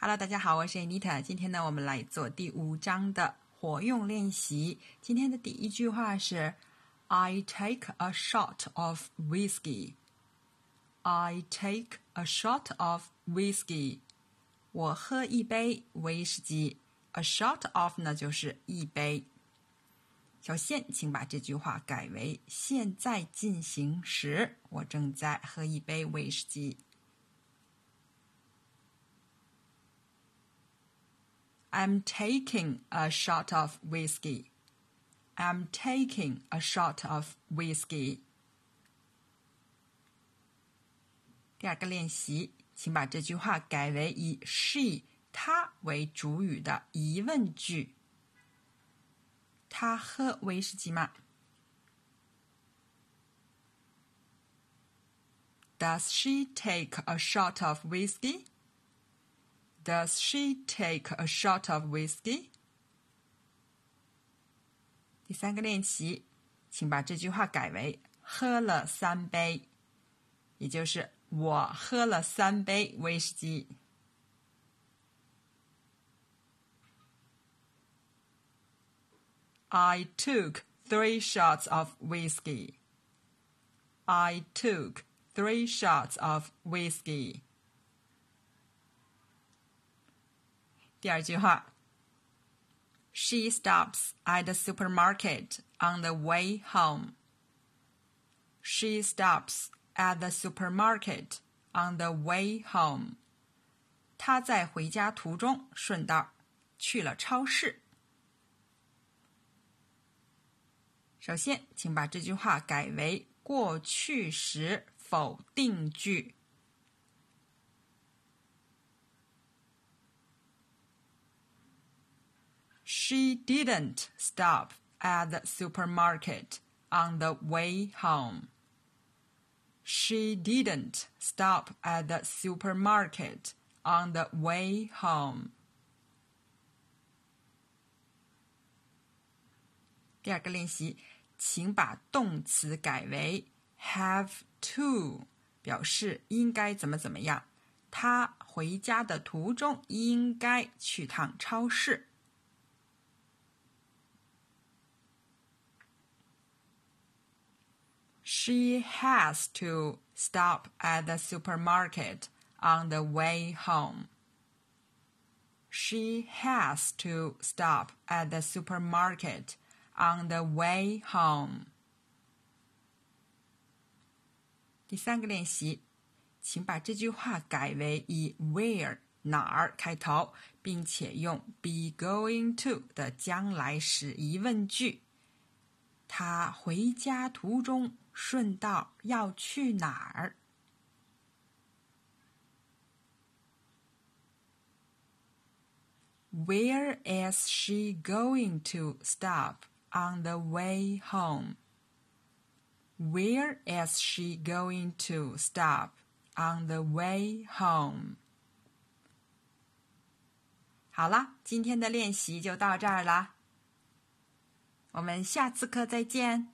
Hello，大家好，我是 Anita。今天呢，我们来做第五章的活用练习。今天的第一句话是 "I take a shot of whiskey." I take a shot of whiskey. 我喝一杯威士忌。A shot of 呢就是一杯。小线，请把这句话改为现在进行时。我正在喝一杯威士忌。I'm taking a shot of whiskey. I'm taking a shot of whiskey. 第二个练习，请把这句话改为以 she 她为主语的疑问句。她喝威士忌吗？Does she take a shot of whiskey? Does she take a shot of whiskey? 第三个练习，请把这句话改为喝了三杯，也就是我喝了三杯威士忌。I took three shots of whiskey. I took three shots of whiskey. 第二句话，She stops at the supermarket on the way home. She stops at the supermarket on the way home. 她在回家途中顺道去了超市。首先，请把这句话改为过去时否定句。She didn't stop at the supermarket on the way home. She didn't stop at the supermarket on the way home. 第二个练习，请把动词改为 have to，表示应该怎么怎么样。他回家的途中应该去趟超市。 She has to stop at the supermarket on the way home. She has to stop at the supermarket on the way home. 第三个练习，请把这句话改为以 where 哪儿开头，并且用 be going to 的将来时疑问句。他回家途中 顺道要去哪儿？Where is she going to stop on the way home? Where is she going to stop on the way home? 好啦，今天的练习就到这儿啦。我们下次课再见。